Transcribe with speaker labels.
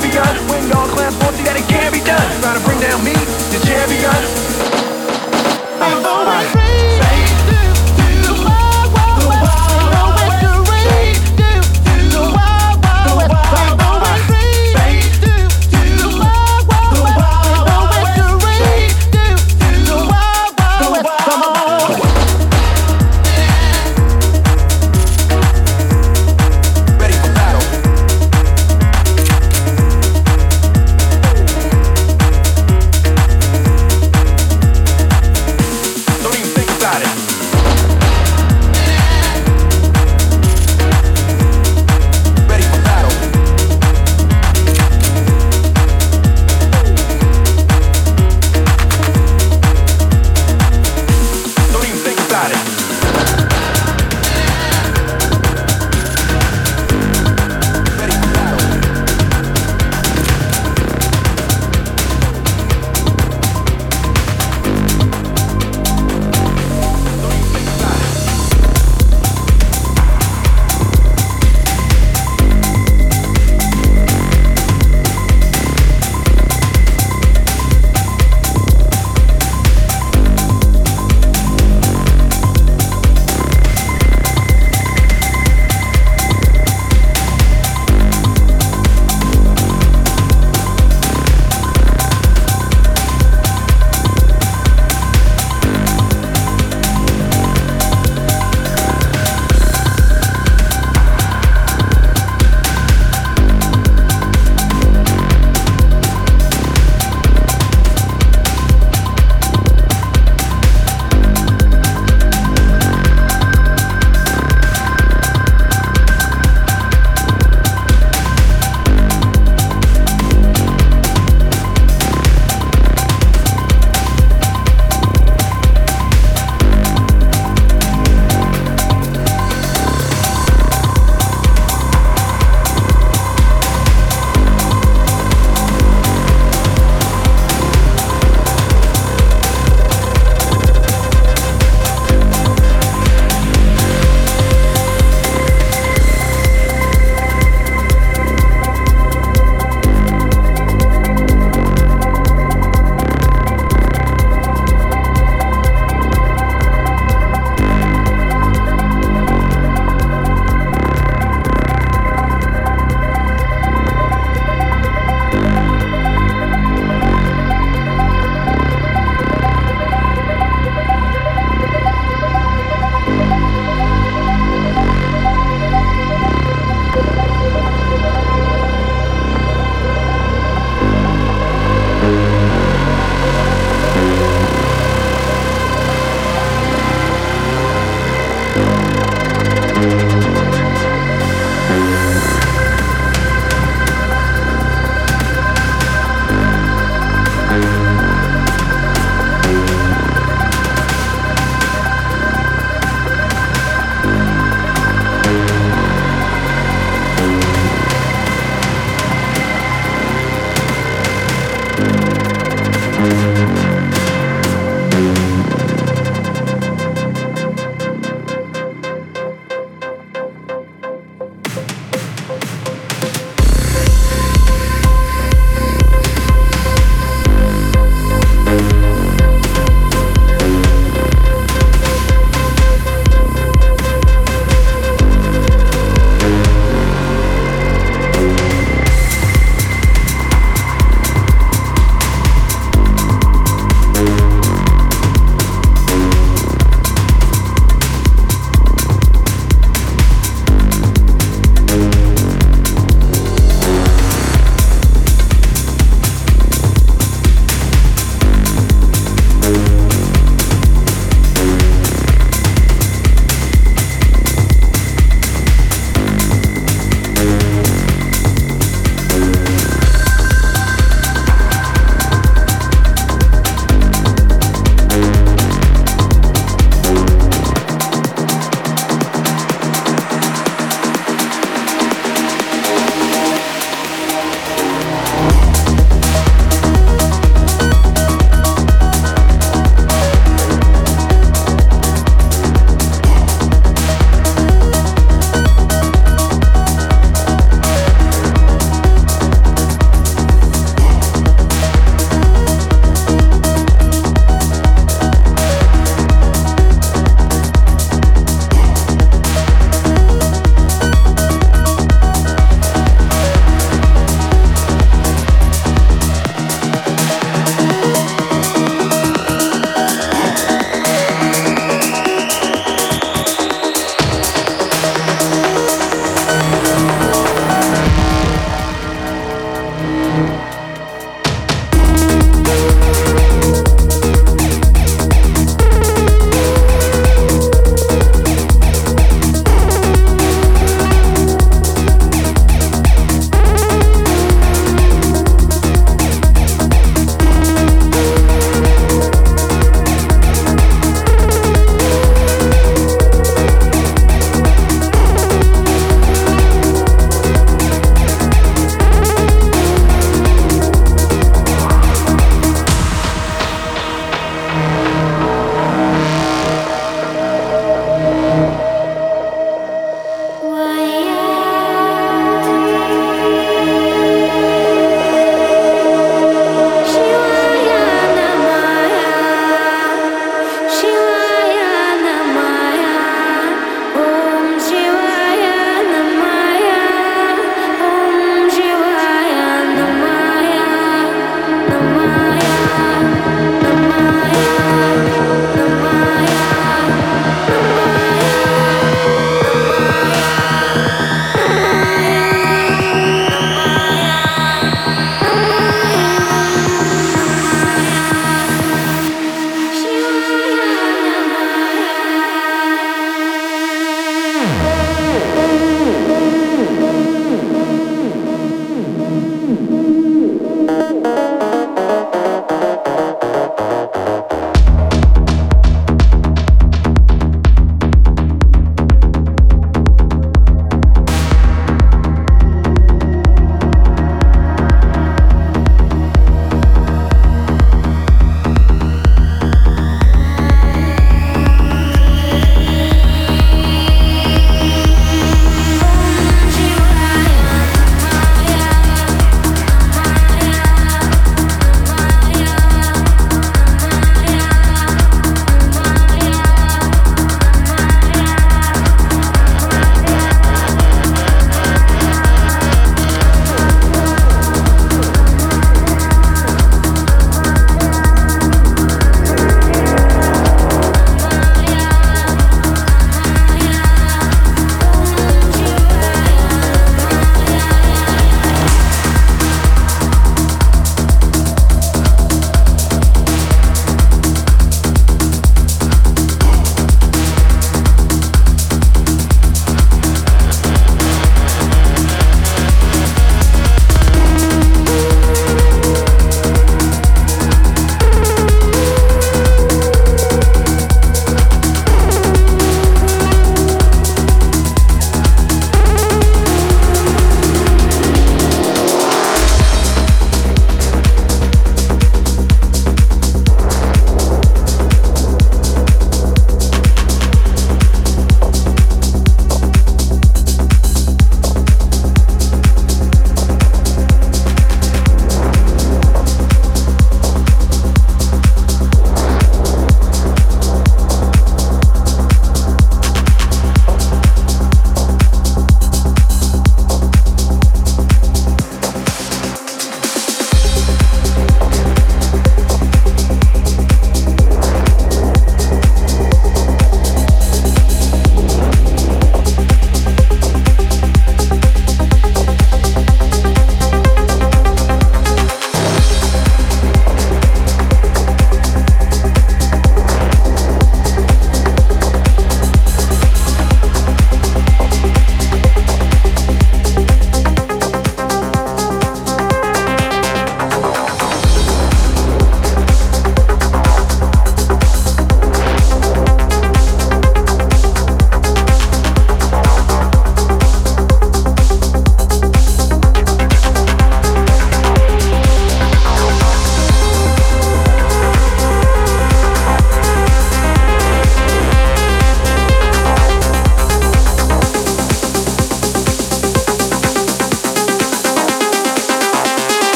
Speaker 1: can't be done. When all clowns won't see that it can't be done. Try to bring down me.